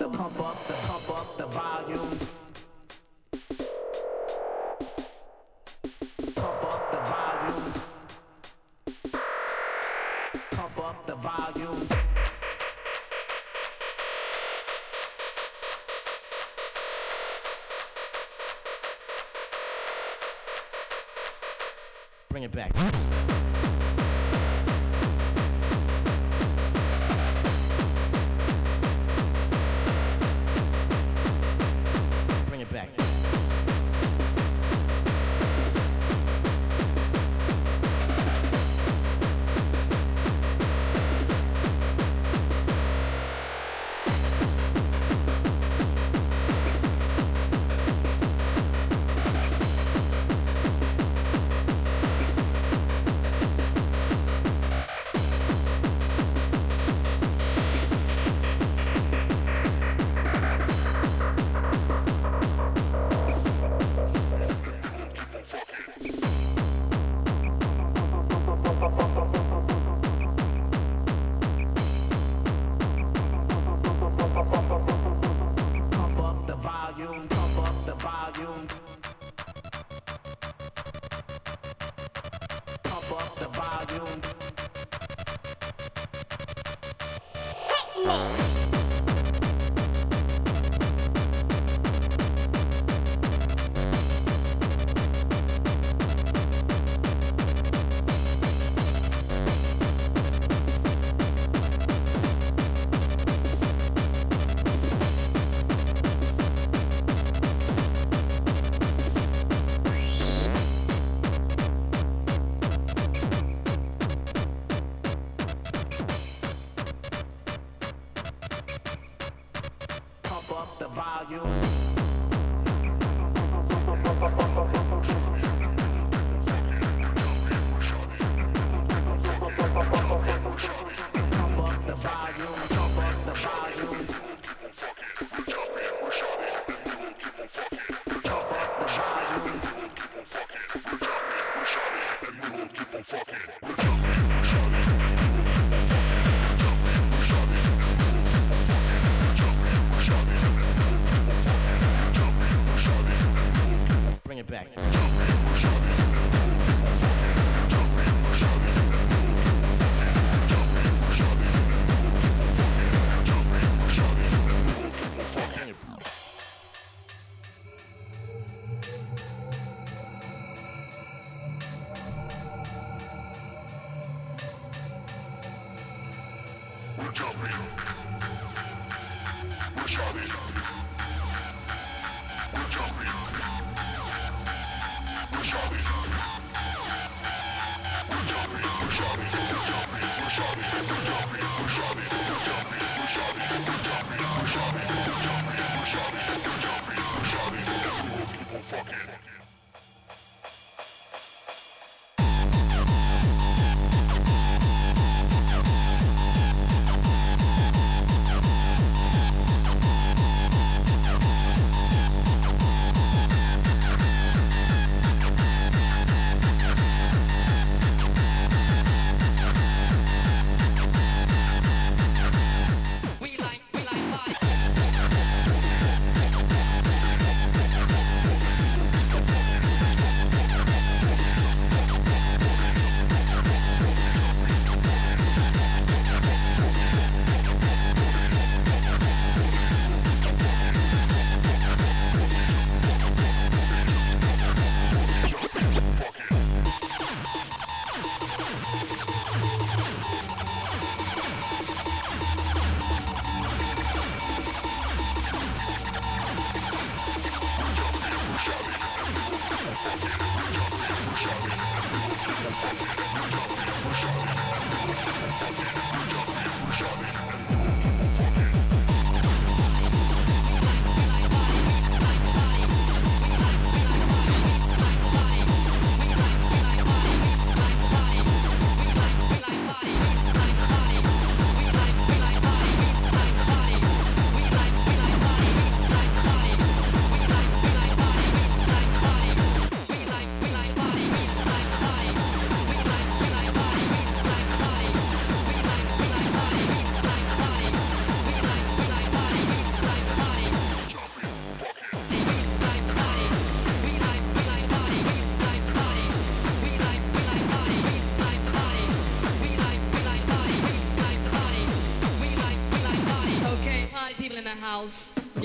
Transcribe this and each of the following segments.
the pump up the pump up the volume. Pump up the volume. Pump up the volume. Bring it back.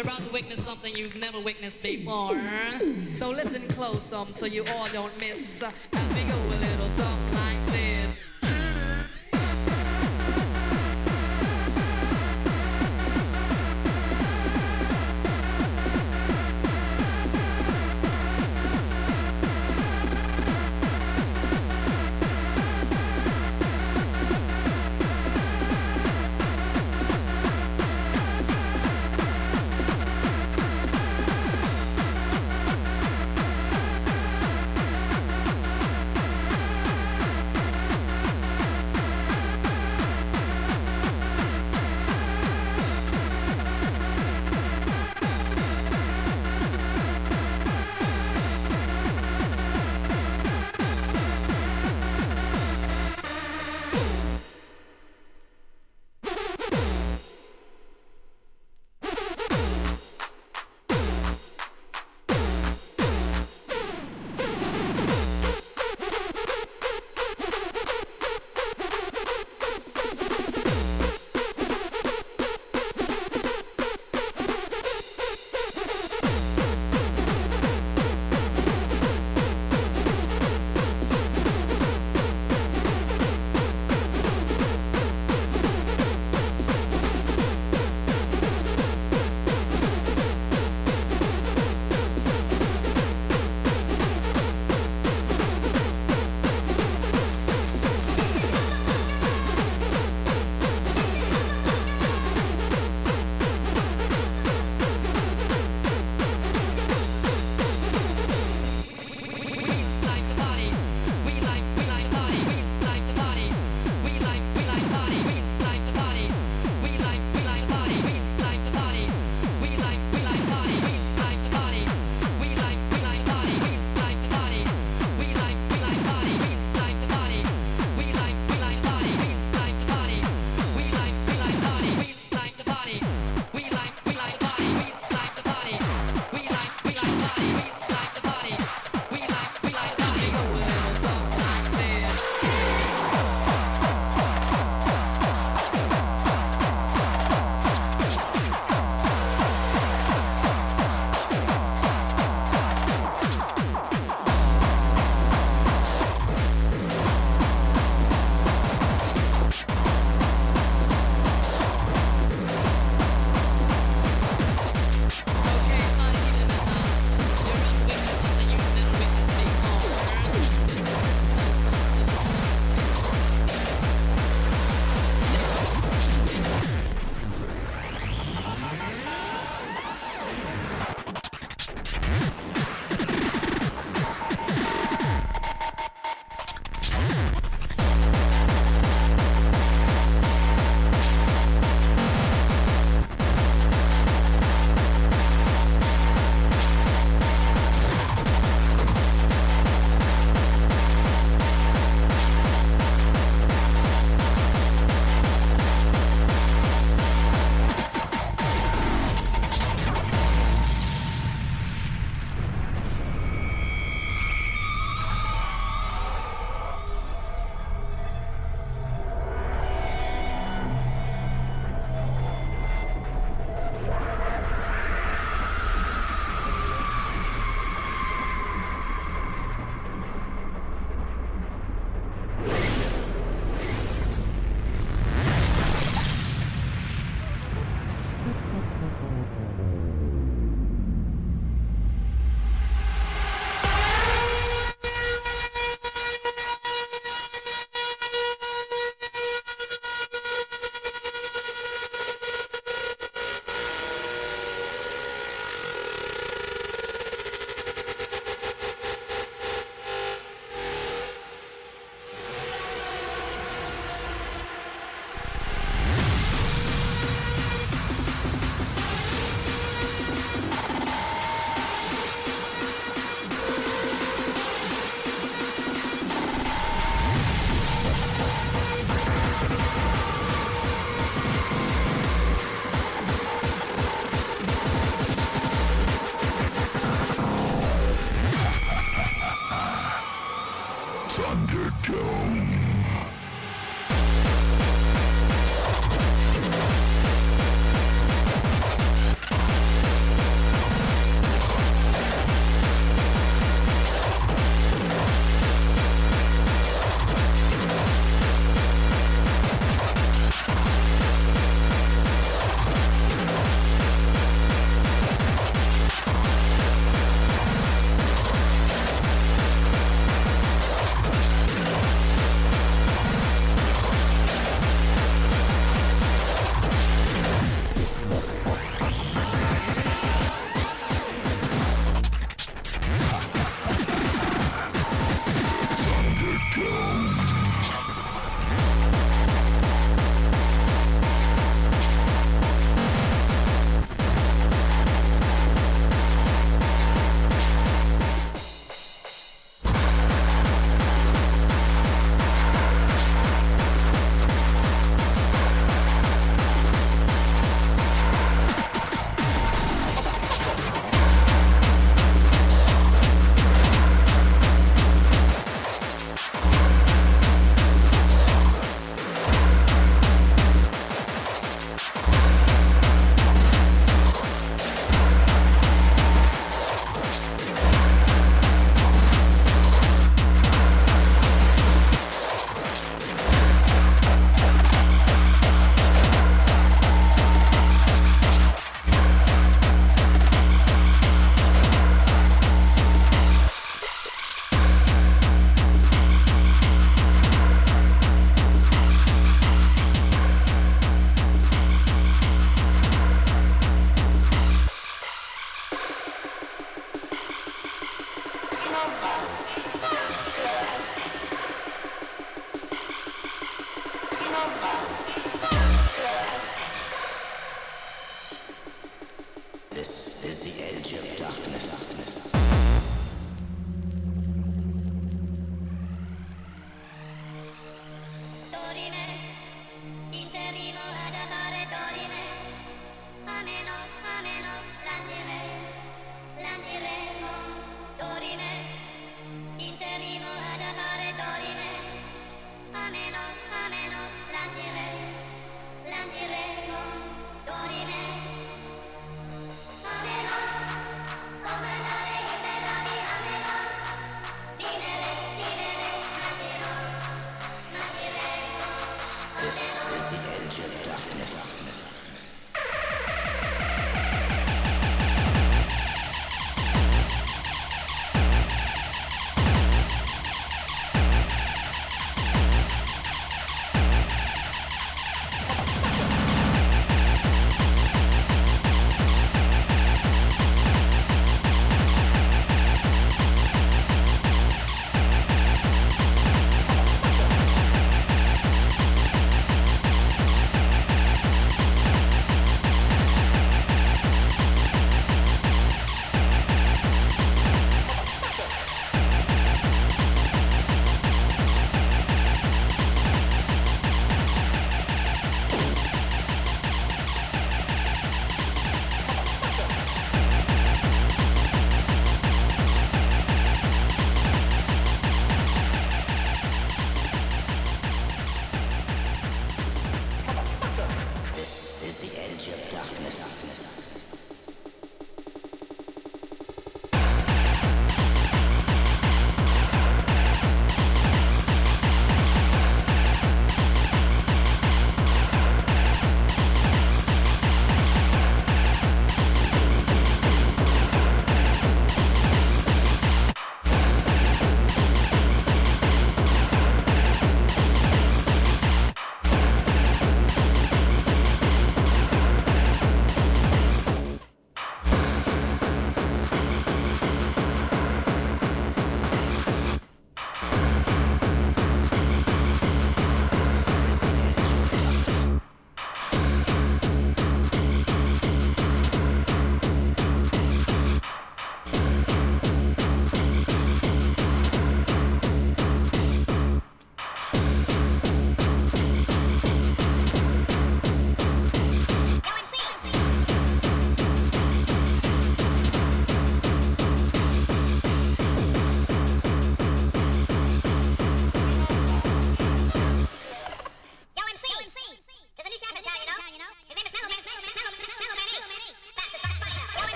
You're about to witness something you've never witnessed before. So listen close um, so you all don't miss. As we go a little something like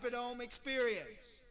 Hyperdome experience.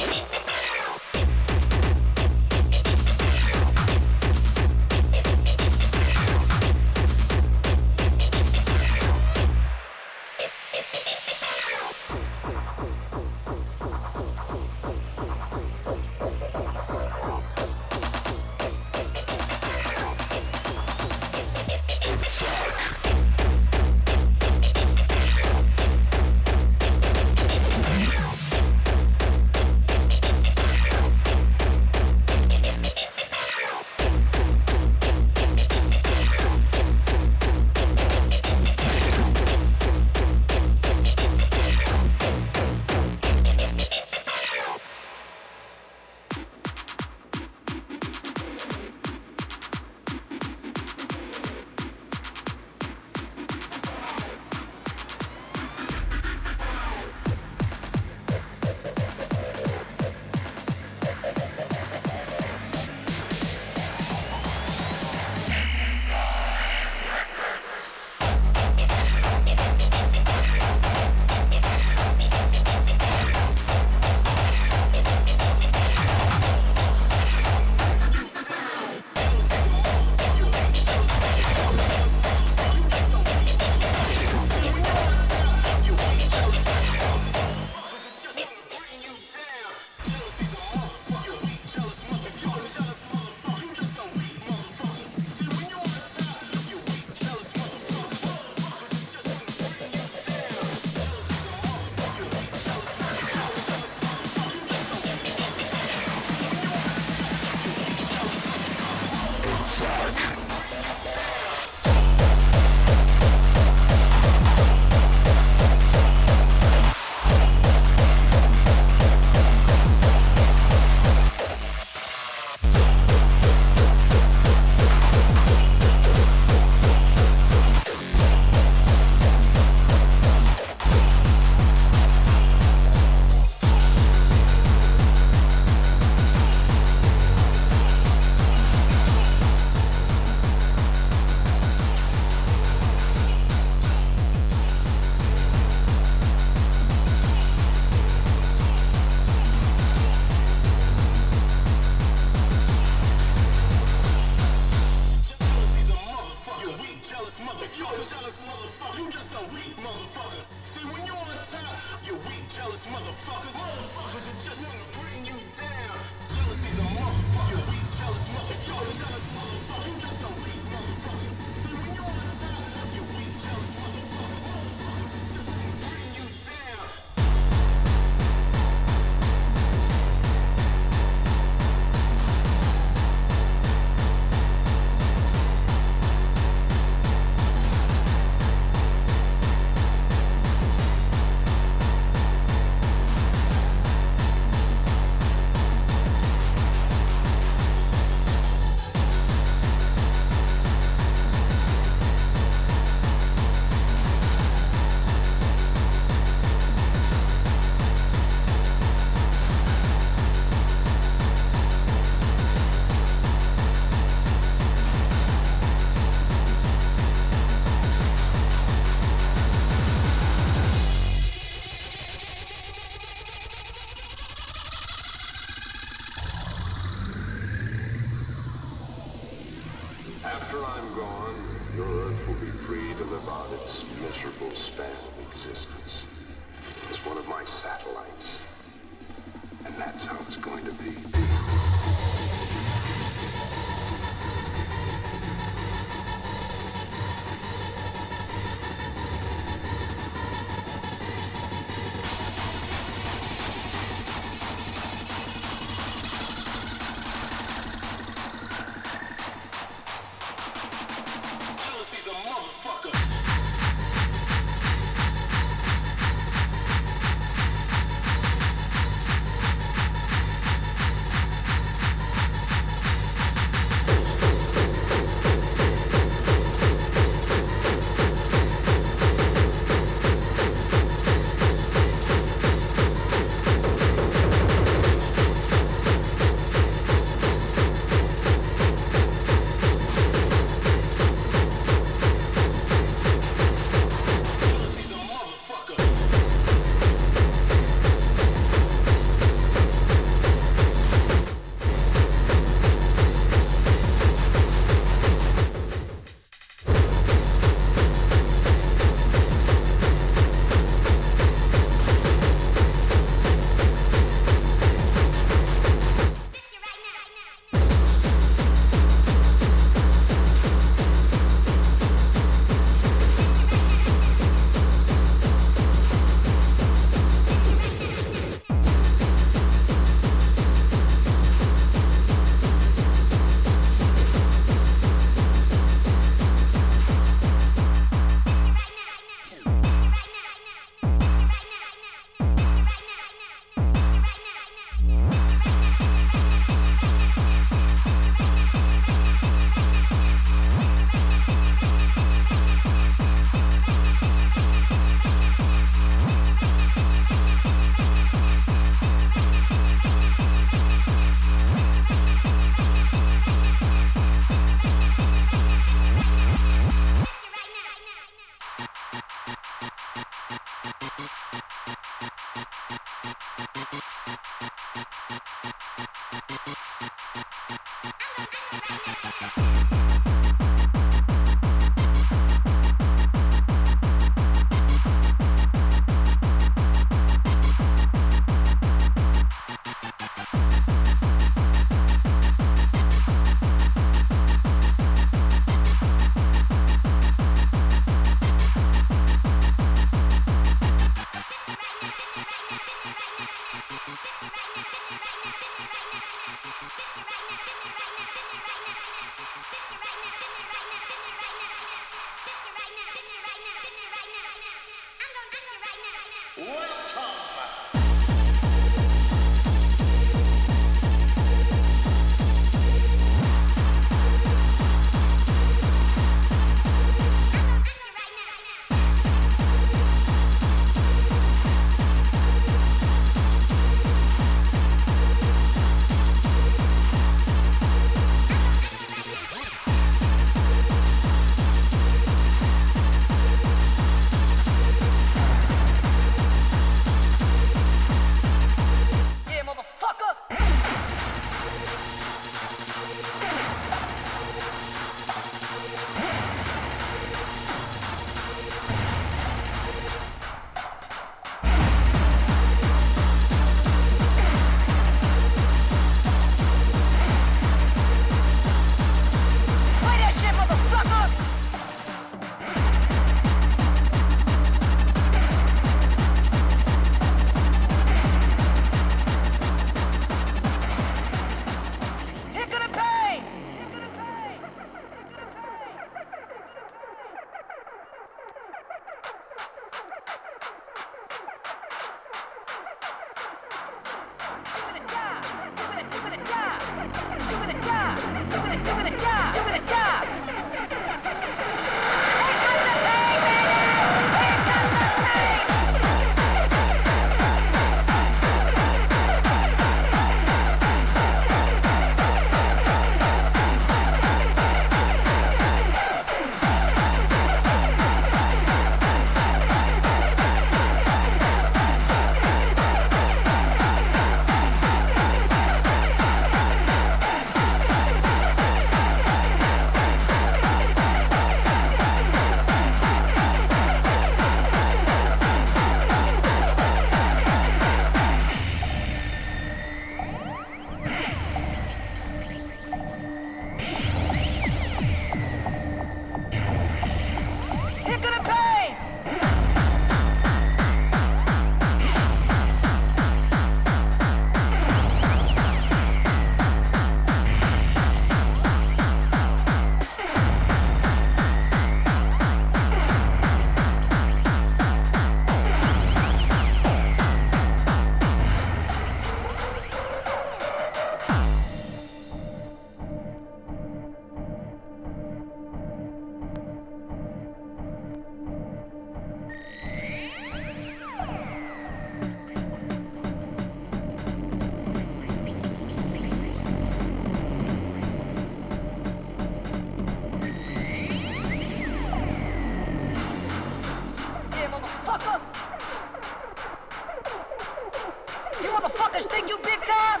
this thing, you big time.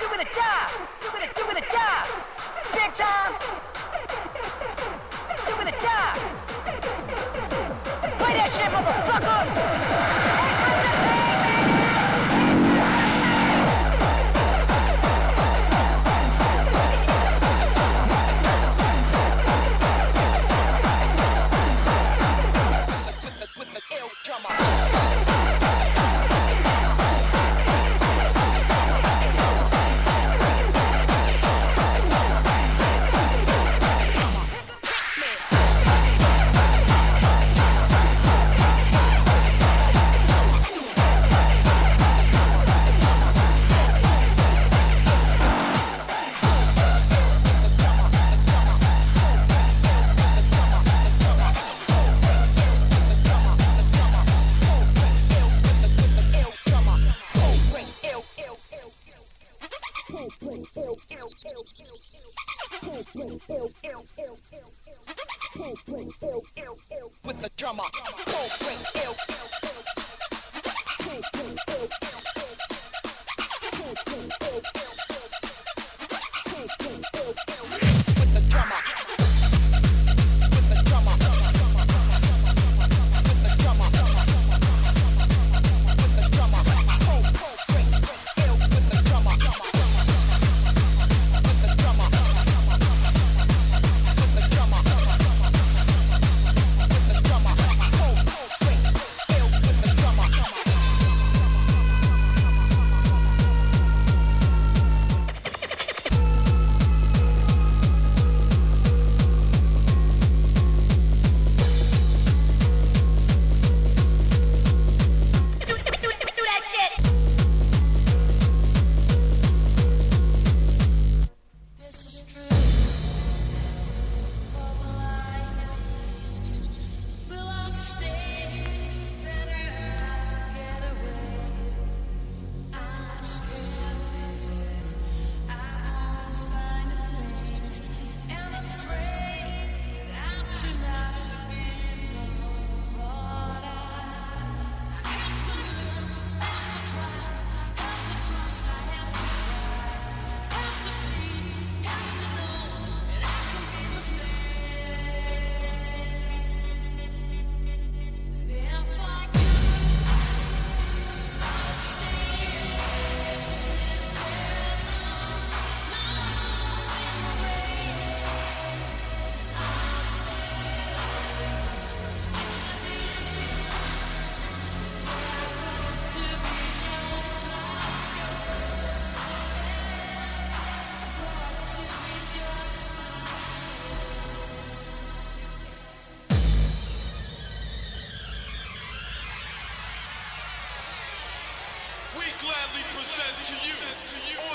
You're gonna die. You're gonna, you're gonna die. Big time. You're gonna die. Play that shit, motherfucker. To you,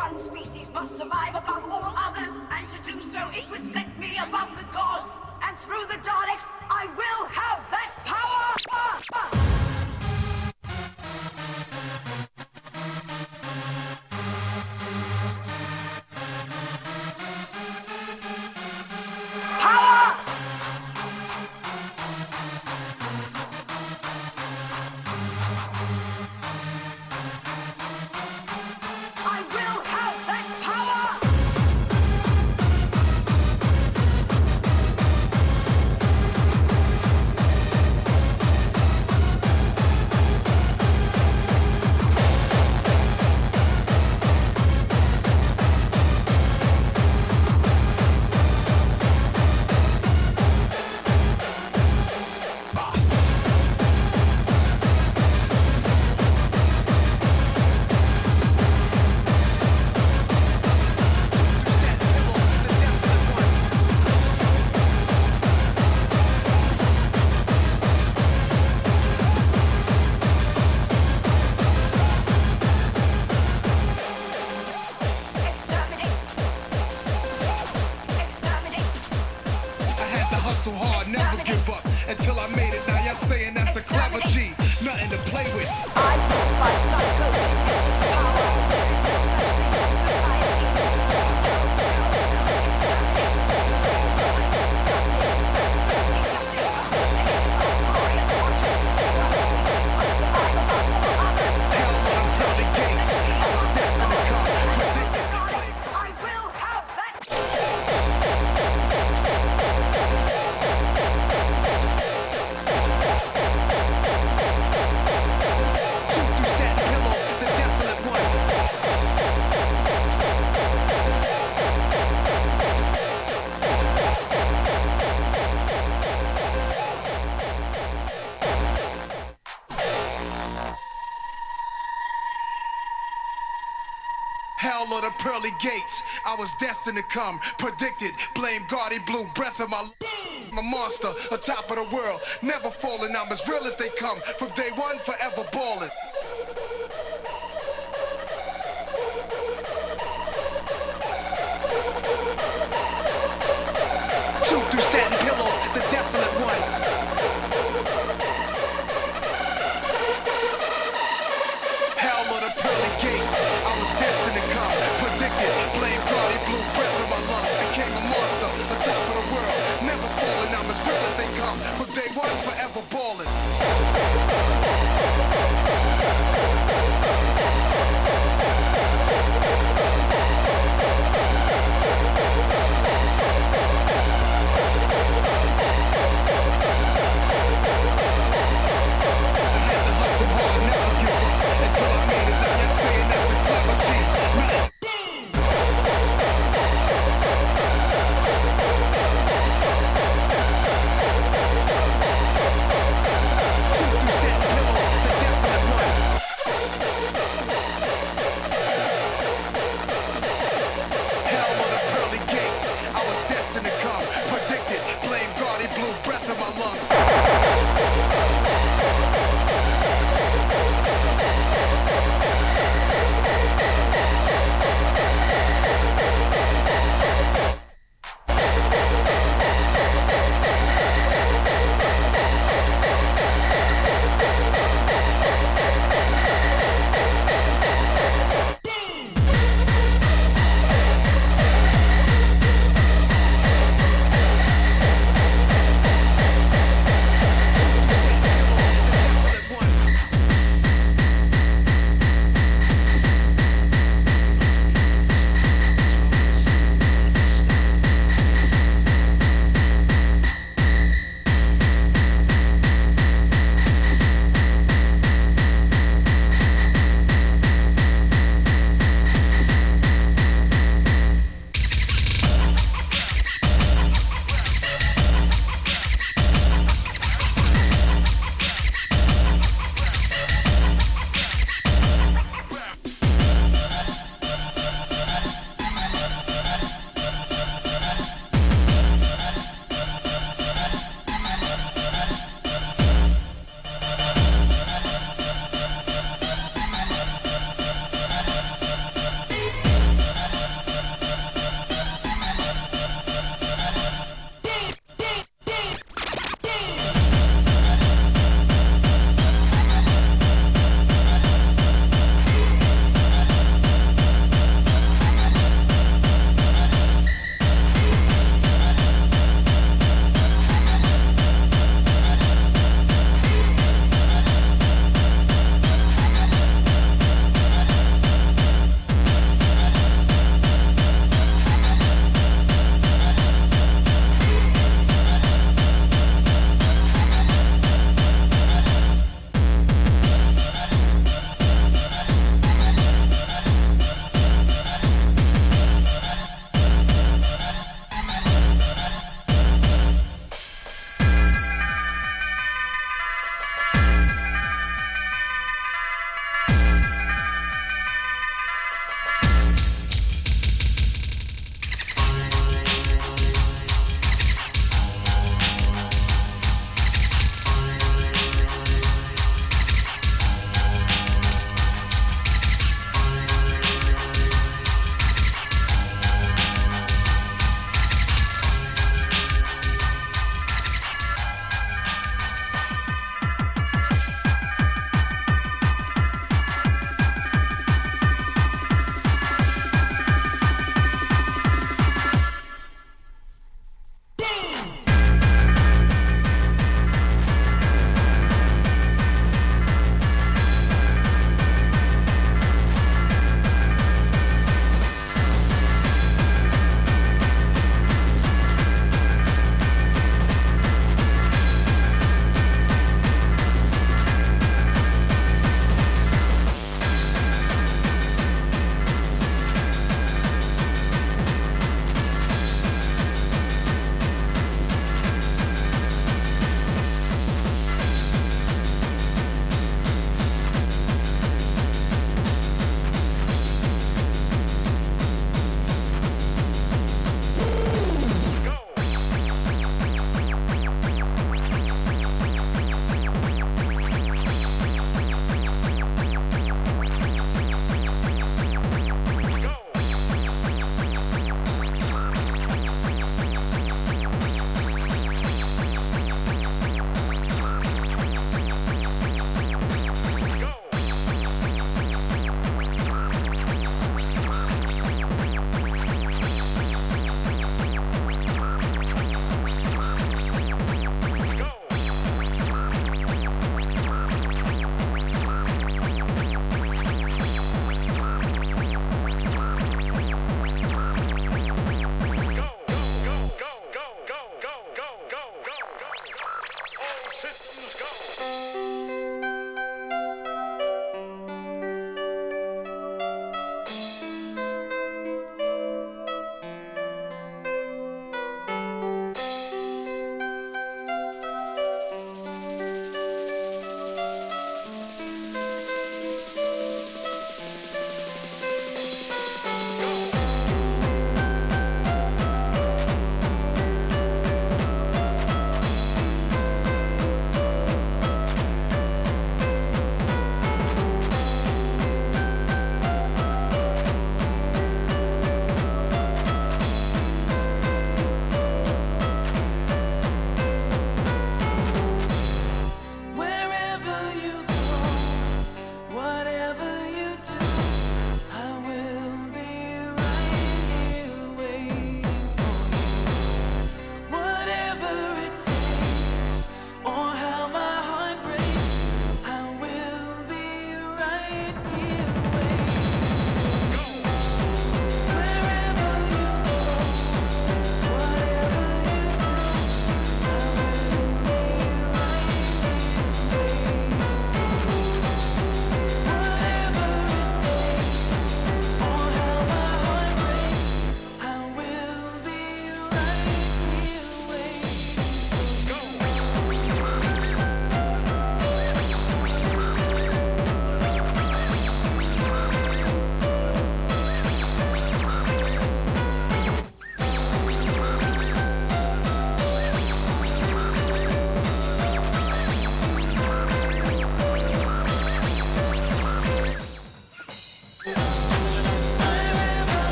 one species must survive above all others, and to do so it would set me above the gods, and through the Daleks I will have them! Pearly gates. I was destined to come. Predicted. Blame Guardy Blue. Breath of my. I'm a monster, atop of the world. Never falling. I'm as real as they come. From day one, forever balling.